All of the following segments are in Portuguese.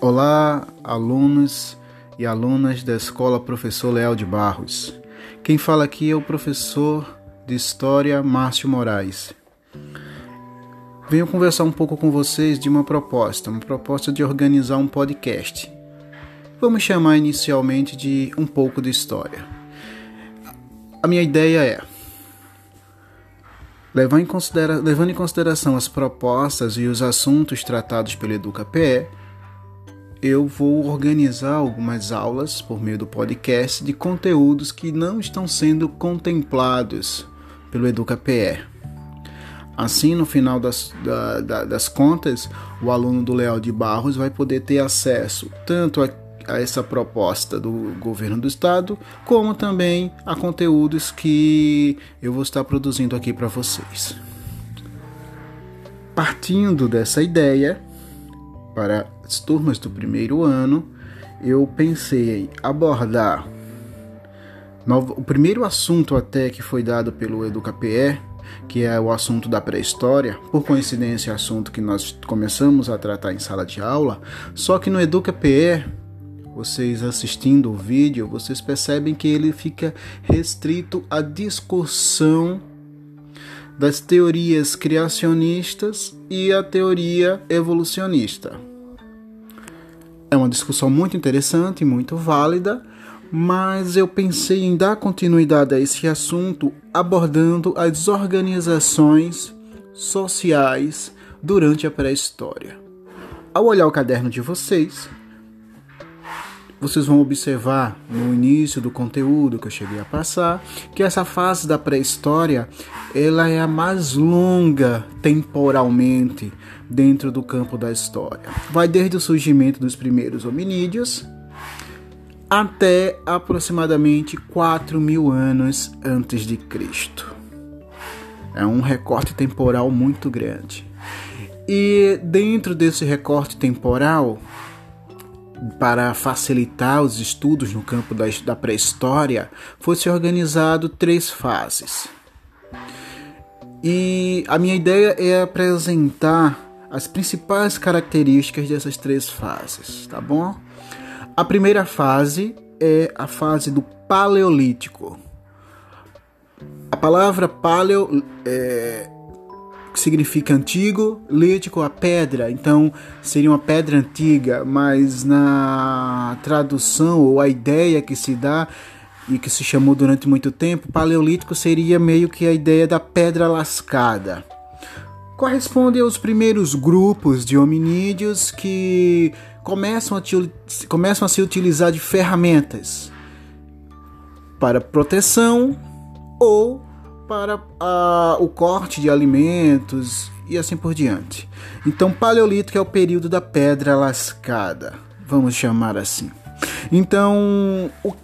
Olá, alunos e alunas da Escola Professor Leal de Barros. Quem fala aqui é o professor de História Márcio Moraes. Venho conversar um pouco com vocês de uma proposta, uma proposta de organizar um podcast. Vamos chamar inicialmente de um pouco de história. A minha ideia é levando em, levando em consideração as propostas e os assuntos tratados pelo EducaPE, eu vou organizar algumas aulas por meio do podcast de conteúdos que não estão sendo contemplados pelo EducaPE. Assim, no final das, da, da, das contas, o aluno do Leal de Barros vai poder ter acesso tanto a, a essa proposta do governo do estado, como também a conteúdos que eu vou estar produzindo aqui para vocês. Partindo dessa ideia, para as turmas do primeiro ano, eu pensei abordar o primeiro assunto até que foi dado pelo EducaPE, que é o assunto da pré-história, por coincidência, assunto que nós começamos a tratar em sala de aula, só que no EducaPE, vocês assistindo o vídeo, vocês percebem que ele fica restrito à discussão das teorias criacionistas e a teoria evolucionista. É uma discussão muito interessante, muito válida, mas eu pensei em dar continuidade a esse assunto abordando as organizações sociais durante a pré-história. Ao olhar o caderno de vocês, vocês vão observar no início do conteúdo que eu cheguei a passar que essa fase da pré-história ela é a mais longa temporalmente dentro do campo da história. Vai desde o surgimento dos primeiros hominídeos até aproximadamente 4 mil anos antes de Cristo. É um recorte temporal muito grande. E dentro desse recorte temporal, para facilitar os estudos no campo da, pré-história, foi-se organizado três fases. E a minha ideia é apresentar as principais características dessas três fases, tá bom? A primeira fase é a fase do Paleolítico. A palavra paleo é, significa antigo, lítico, a pedra, então seria uma pedra antiga, mas na tradução ou a ideia que se dá e que se chamou durante muito tempo, paleolítico seria meio que a ideia da pedra lascada. Corresponde aos primeiros grupos de hominídeos que começam a, começam a se utilizar de ferramentas para proteção ou para a, o corte de alimentos e assim por diante. Então, Paleolítico é o período da pedra lascada, vamos chamar assim. Então, o,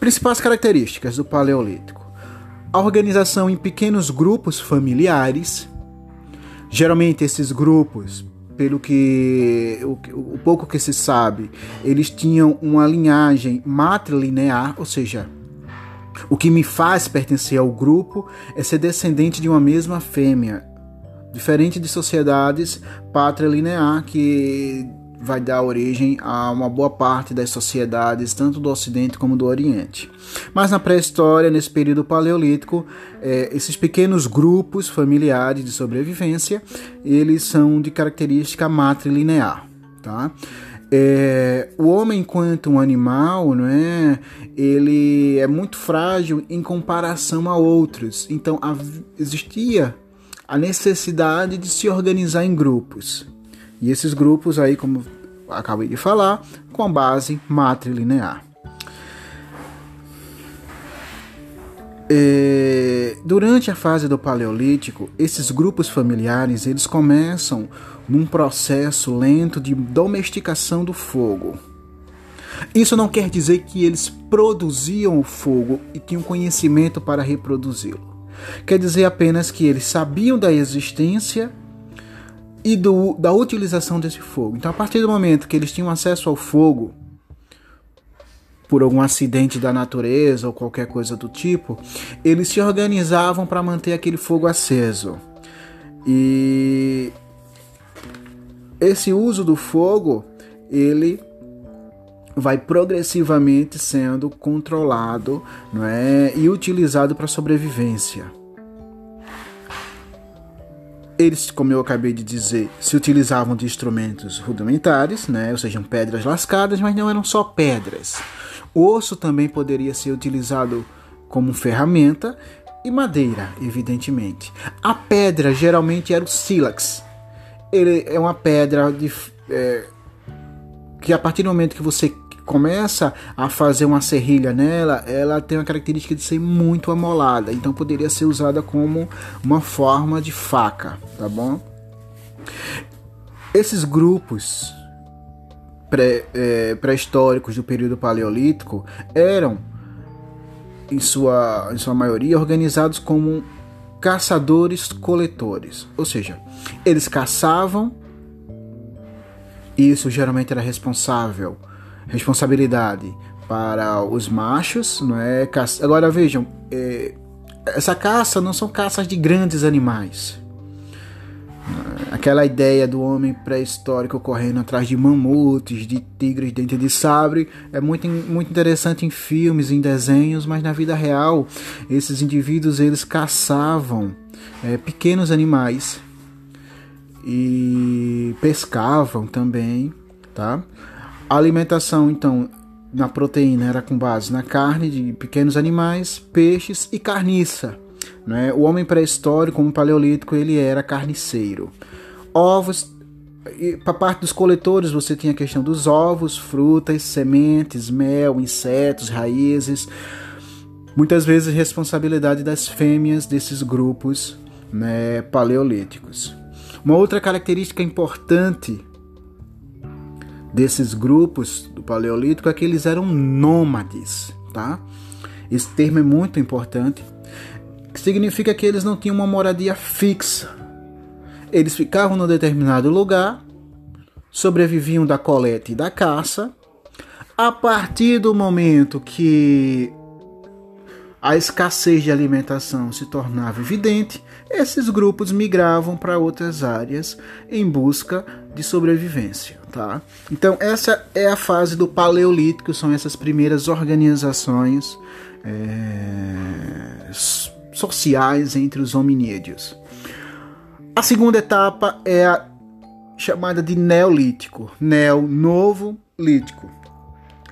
principais características do Paleolítico: a organização em pequenos grupos familiares. Geralmente, esses grupos, pelo que o, o pouco que se sabe, eles tinham uma linhagem matrilinear, ou seja, o que me faz pertencer ao grupo é ser descendente de uma mesma fêmea, diferente de sociedades patrilinear que vai dar origem a uma boa parte das sociedades, tanto do Ocidente como do Oriente. Mas na pré-história, nesse período paleolítico, é, esses pequenos grupos familiares de sobrevivência, eles são de característica matrilinear. Tá? É, o homem, enquanto um animal, não é? ele é muito frágil em comparação a outros. Então a, existia a necessidade de se organizar em grupos. E esses grupos aí, como acabei de falar, com base matrilinear. É, durante a fase do Paleolítico, esses grupos familiares eles começam num processo lento de domesticação do fogo. Isso não quer dizer que eles produziam o fogo e tinham conhecimento para reproduzi-lo. Quer dizer apenas que eles sabiam da existência e do, da utilização desse fogo. Então, a partir do momento que eles tinham acesso ao fogo, por algum acidente da natureza ou qualquer coisa do tipo, eles se organizavam para manter aquele fogo aceso. E esse uso do fogo ele vai progressivamente sendo controlado não é, e utilizado para sobrevivência. Eles, como eu acabei de dizer, se utilizavam de instrumentos rudimentares, né, ou seja, pedras lascadas, mas não eram só pedras. O osso também poderia ser utilizado como ferramenta e madeira, evidentemente. A pedra geralmente era o sílax. Ele é uma pedra de, é, que a partir do momento que você começa a fazer uma serrilha nela, ela tem a característica de ser muito amolada, então poderia ser usada como uma forma de faca, tá bom? Esses grupos é, pré-históricos é, pré do período paleolítico eram, em sua, em sua maioria, organizados como caçadores-coletores, ou seja, eles caçavam, e isso geralmente era responsável responsabilidade para os machos, não é? Agora vejam, é, essa caça não são caças de grandes animais. Aquela ideia do homem pré-histórico correndo atrás de mamutes, de tigres dentro de sabre, é muito, muito interessante em filmes, em desenhos, mas na vida real, esses indivíduos eles caçavam é, pequenos animais e pescavam também, tá? A alimentação, então, na proteína era com base na carne de pequenos animais, peixes e carniça. Né? O homem pré-histórico, como paleolítico, ele era carniceiro. Ovos, para parte dos coletores, você tinha a questão dos ovos, frutas, sementes, mel, insetos, raízes. Muitas vezes responsabilidade das fêmeas desses grupos né, paleolíticos. Uma outra característica importante desses grupos do Paleolítico é que eles eram nômades, tá? Esse termo é muito importante, significa que eles não tinham uma moradia fixa. Eles ficavam num determinado lugar, sobreviviam da coleta e da caça. A partir do momento que a escassez de alimentação se tornava evidente, esses grupos migravam para outras áreas em busca de sobrevivência, tá? Então essa é a fase do paleolítico, são essas primeiras organizações é, sociais entre os hominídeos. A segunda etapa é a chamada de neolítico, neo novo lítico.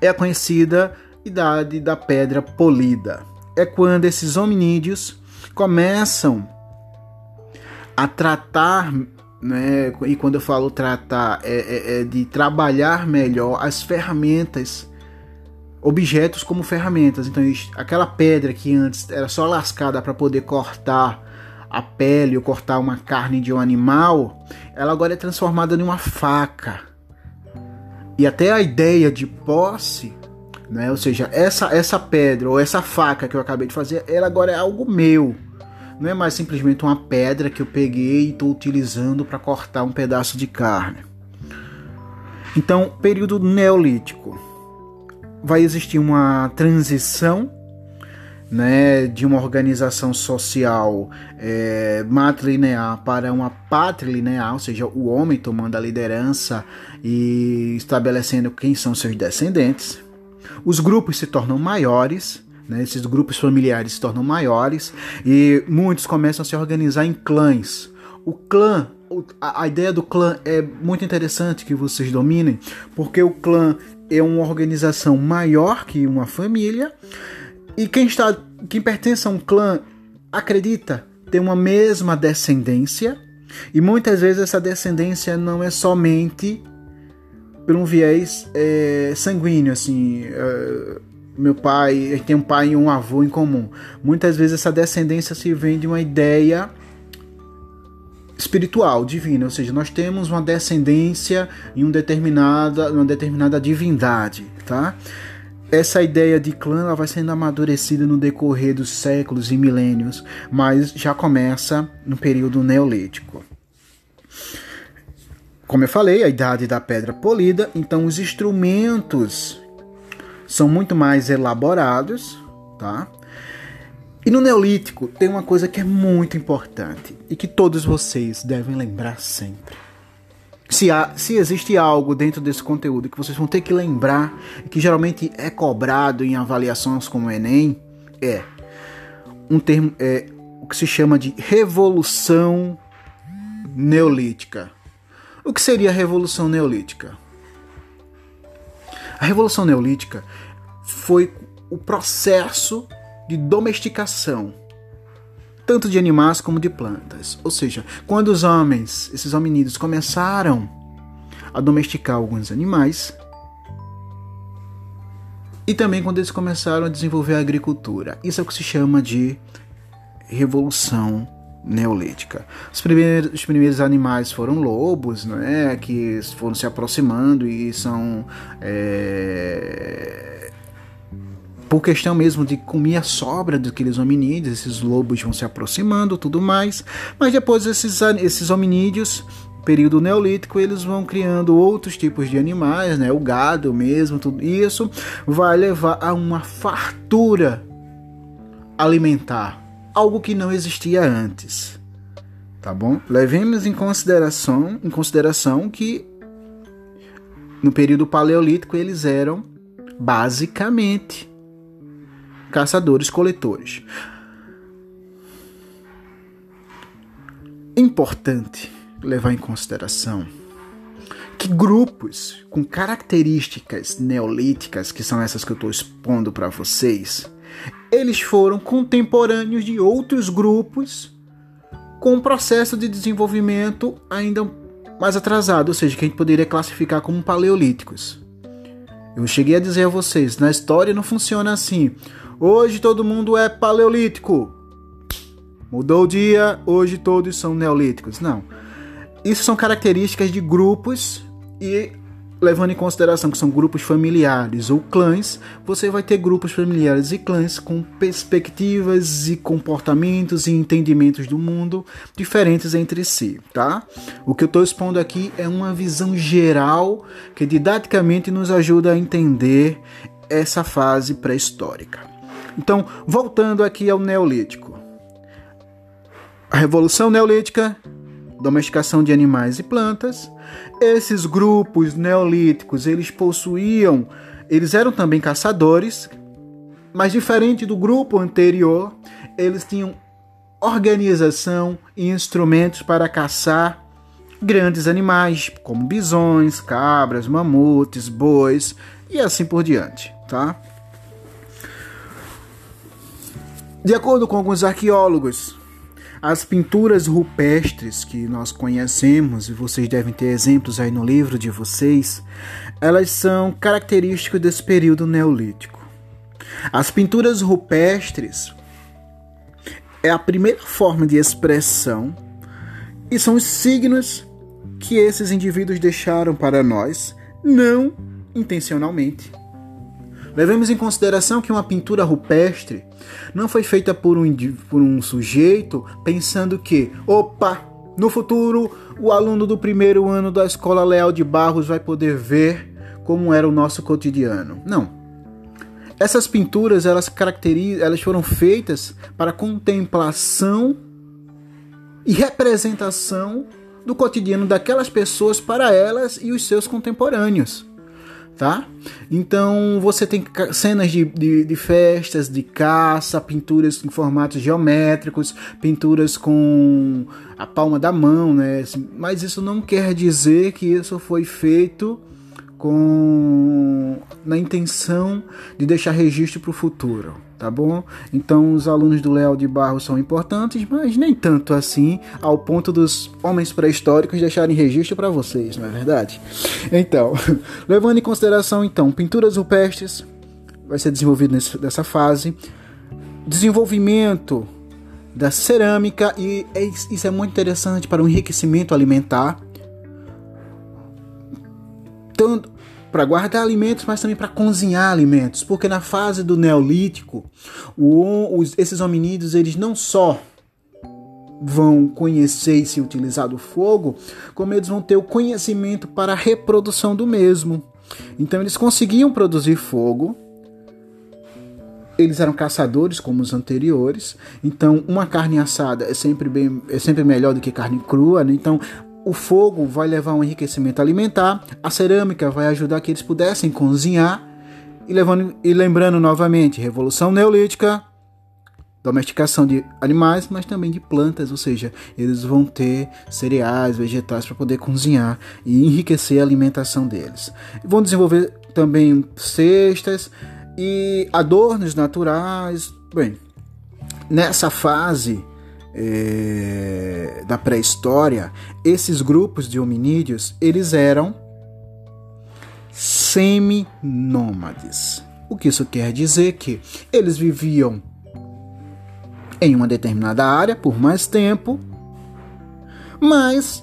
É a conhecida idade da pedra polida é quando esses hominídeos começam a tratar, né, e quando eu falo tratar, é, é, é de trabalhar melhor as ferramentas, objetos como ferramentas. Então, aquela pedra que antes era só lascada para poder cortar a pele ou cortar uma carne de um animal, ela agora é transformada em uma faca. E até a ideia de posse né? Ou seja, essa, essa pedra ou essa faca que eu acabei de fazer, ela agora é algo meu. Não é mais simplesmente uma pedra que eu peguei e estou utilizando para cortar um pedaço de carne. Então, período neolítico. Vai existir uma transição né, de uma organização social é, matrilinear para uma patrilinear, ou seja, o homem tomando a liderança e estabelecendo quem são seus descendentes. Os grupos se tornam maiores, né? esses grupos familiares se tornam maiores e muitos começam a se organizar em clãs. O clã, a ideia do clã é muito interessante que vocês dominem, porque o clã é uma organização maior que uma família e quem está, quem pertence a um clã acredita ter uma mesma descendência e muitas vezes essa descendência não é somente por um viés é, sanguíneo, assim. É, meu pai tem um pai e um avô em comum. Muitas vezes essa descendência se vem de uma ideia espiritual, divina, ou seja, nós temos uma descendência em determinada, uma determinada divindade, tá? Essa ideia de clã ela vai sendo amadurecida no decorrer dos séculos e milênios, mas já começa no período neolítico. Como eu falei, a idade da pedra polida, então os instrumentos são muito mais elaborados, tá? E no Neolítico tem uma coisa que é muito importante e que todos vocês devem lembrar sempre. Se, há, se existe algo dentro desse conteúdo que vocês vão ter que lembrar, que geralmente é cobrado em avaliações como o Enem, é um termo é o que se chama de revolução neolítica. O que seria a revolução neolítica? A revolução neolítica foi o processo de domesticação tanto de animais como de plantas. Ou seja, quando os homens, esses hominídeos, começaram a domesticar alguns animais, e também quando eles começaram a desenvolver a agricultura. Isso é o que se chama de revolução neolítica. Os primeiros, os primeiros animais foram lobos, né, que foram se aproximando e são é, por questão mesmo de comer a sobra daqueles hominídeos, esses lobos vão se aproximando, tudo mais. Mas depois esses, esses hominídeos, período neolítico, eles vão criando outros tipos de animais, né? O gado mesmo, tudo isso vai levar a uma fartura alimentar, algo que não existia antes. Tá bom? Levemos em consideração, em consideração que no período paleolítico eles eram basicamente caçadores-coletores. Importante levar em consideração que grupos com características neolíticas, que são essas que eu estou expondo para vocês, eles foram contemporâneos de outros grupos com um processo de desenvolvimento ainda mais atrasado, ou seja, que a gente poderia classificar como paleolíticos. Eu cheguei a dizer a vocês, na história não funciona assim. Hoje todo mundo é paleolítico. Mudou o dia, hoje todos são neolíticos. Não. Isso são características de grupos e levando em consideração que são grupos familiares ou clãs, você vai ter grupos familiares e clãs com perspectivas e comportamentos e entendimentos do mundo diferentes entre si, tá? O que eu estou expondo aqui é uma visão geral que didaticamente nos ajuda a entender essa fase pré-histórica. Então, voltando aqui ao Neolítico. A Revolução Neolítica, domesticação de animais e plantas. Esses grupos neolíticos, eles possuíam, eles eram também caçadores, mas diferente do grupo anterior, eles tinham organização e instrumentos para caçar grandes animais, como bisões, cabras, mamutes, bois e assim por diante, tá? De acordo com alguns arqueólogos, as pinturas rupestres que nós conhecemos, e vocês devem ter exemplos aí no livro de vocês, elas são características desse período neolítico. As pinturas rupestres é a primeira forma de expressão e são os signos que esses indivíduos deixaram para nós, não intencionalmente. Levemos em consideração que uma pintura rupestre não foi feita por um, por um sujeito pensando que, opa, no futuro o aluno do primeiro ano da Escola Leal de Barros vai poder ver como era o nosso cotidiano. Não. Essas pinturas elas elas foram feitas para contemplação e representação do cotidiano daquelas pessoas para elas e os seus contemporâneos tá? Então você tem cenas de, de, de, festas, de caça, pinturas em formatos geométricos, pinturas com a palma da mão, né? Mas isso não quer dizer que isso foi feito com na intenção de deixar registro para o futuro, tá bom? Então os alunos do Léo de Barro são importantes, mas nem tanto assim, ao ponto dos homens pré-históricos deixarem registro para vocês, não é verdade? Então, levando em consideração então pinturas rupestres, vai ser desenvolvido nesse, nessa fase, desenvolvimento da cerâmica e é, isso é muito interessante para o enriquecimento alimentar tanto para guardar alimentos, mas também para cozinhar alimentos, porque na fase do Neolítico, o, os, esses hominídeos eles não só vão conhecer e se utilizar do fogo, como eles vão ter o conhecimento para a reprodução do mesmo. Então eles conseguiam produzir fogo. Eles eram caçadores como os anteriores, então uma carne assada é sempre bem, é sempre melhor do que carne crua, né? Então o fogo vai levar um enriquecimento alimentar, a cerâmica vai ajudar que eles pudessem cozinhar, e, levando, e lembrando novamente, Revolução Neolítica, domesticação de animais, mas também de plantas, ou seja, eles vão ter cereais, vegetais para poder cozinhar e enriquecer a alimentação deles. Vão desenvolver também cestas e adornos naturais. Bem, nessa fase é, da pré-história, esses grupos de hominídeos eles eram semi-nômades. O que isso quer dizer que eles viviam em uma determinada área por mais tempo, mas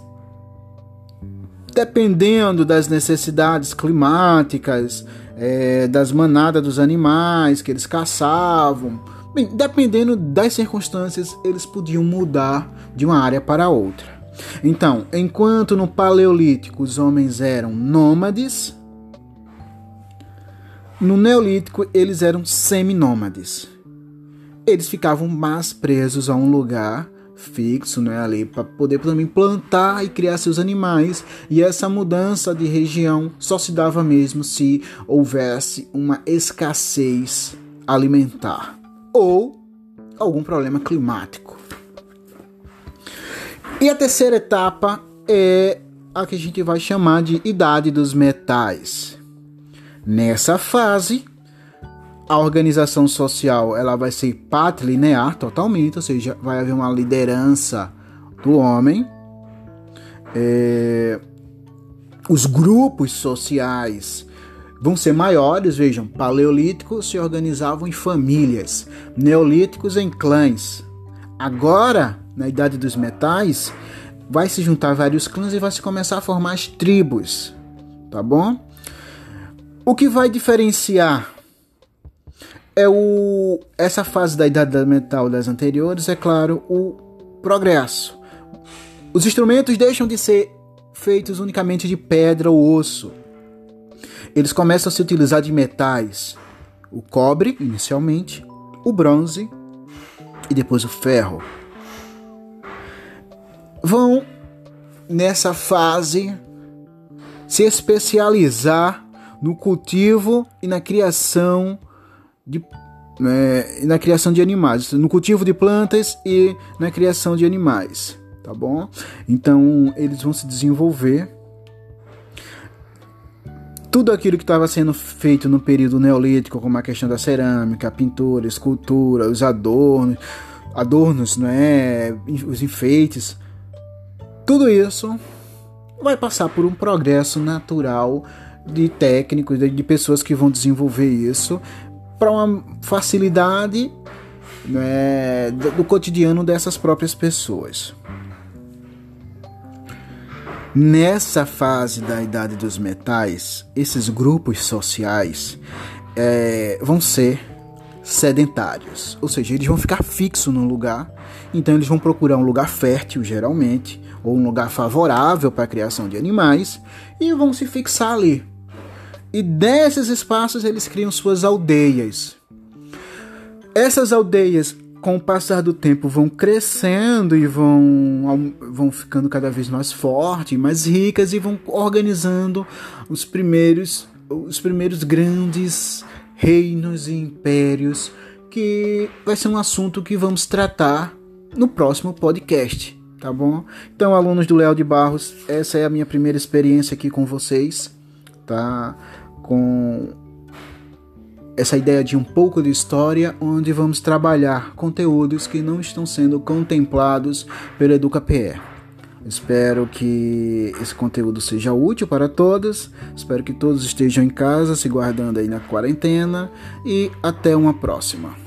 dependendo das necessidades climáticas, é, das manadas dos animais que eles caçavam, bem, dependendo das circunstâncias, eles podiam mudar de uma área para outra. Então, enquanto no Paleolítico os homens eram nômades, no Neolítico eles eram seminômades eles ficavam mais presos a um lugar fixo, né, ali para poder também plantar e criar seus animais. E essa mudança de região só se dava mesmo se houvesse uma escassez alimentar ou algum problema climático. E a terceira etapa é a que a gente vai chamar de idade dos metais. Nessa fase, a organização social ela vai ser patrilinear totalmente, ou seja, vai haver uma liderança do homem. É, os grupos sociais vão ser maiores, vejam, paleolíticos se organizavam em famílias, neolíticos em clãs. Agora, na idade dos metais, vai se juntar vários clãs e vai se começar a formar as tribos, tá bom? O que vai diferenciar é o essa fase da idade metal das anteriores, é claro, o progresso. Os instrumentos deixam de ser feitos unicamente de pedra ou osso. Eles começam a se utilizar de metais. O cobre, inicialmente, o bronze e depois o ferro. Vão nessa fase se especializar no cultivo e na criação de, né, na criação de animais, no cultivo de plantas e na criação de animais, tá bom? Então eles vão se desenvolver. Tudo aquilo que estava sendo feito no período neolítico, como a questão da cerâmica, a pintura, a escultura, os adornos, adornos, né, os enfeites, tudo isso vai passar por um progresso natural de técnicos, de pessoas que vão desenvolver isso para uma facilidade né, do, do cotidiano dessas próprias pessoas. Nessa fase da idade dos metais, esses grupos sociais é, vão ser sedentários, ou seja, eles vão ficar fixos no lugar, então eles vão procurar um lugar fértil, geralmente, ou um lugar favorável para a criação de animais, e vão se fixar ali. E desses espaços eles criam suas aldeias. Essas aldeias, com o passar do tempo, vão crescendo e vão, vão ficando cada vez mais fortes, mais ricas e vão organizando os primeiros, os primeiros grandes reinos e impérios, que vai ser um assunto que vamos tratar no próximo podcast, tá bom? Então, alunos do Léo de Barros, essa é a minha primeira experiência aqui com vocês, tá? com essa ideia de um pouco de história, onde vamos trabalhar conteúdos que não estão sendo contemplados pelo EducaPE. Espero que esse conteúdo seja útil para todos. Espero que todos estejam em casa, se guardando aí na quarentena. E até uma próxima.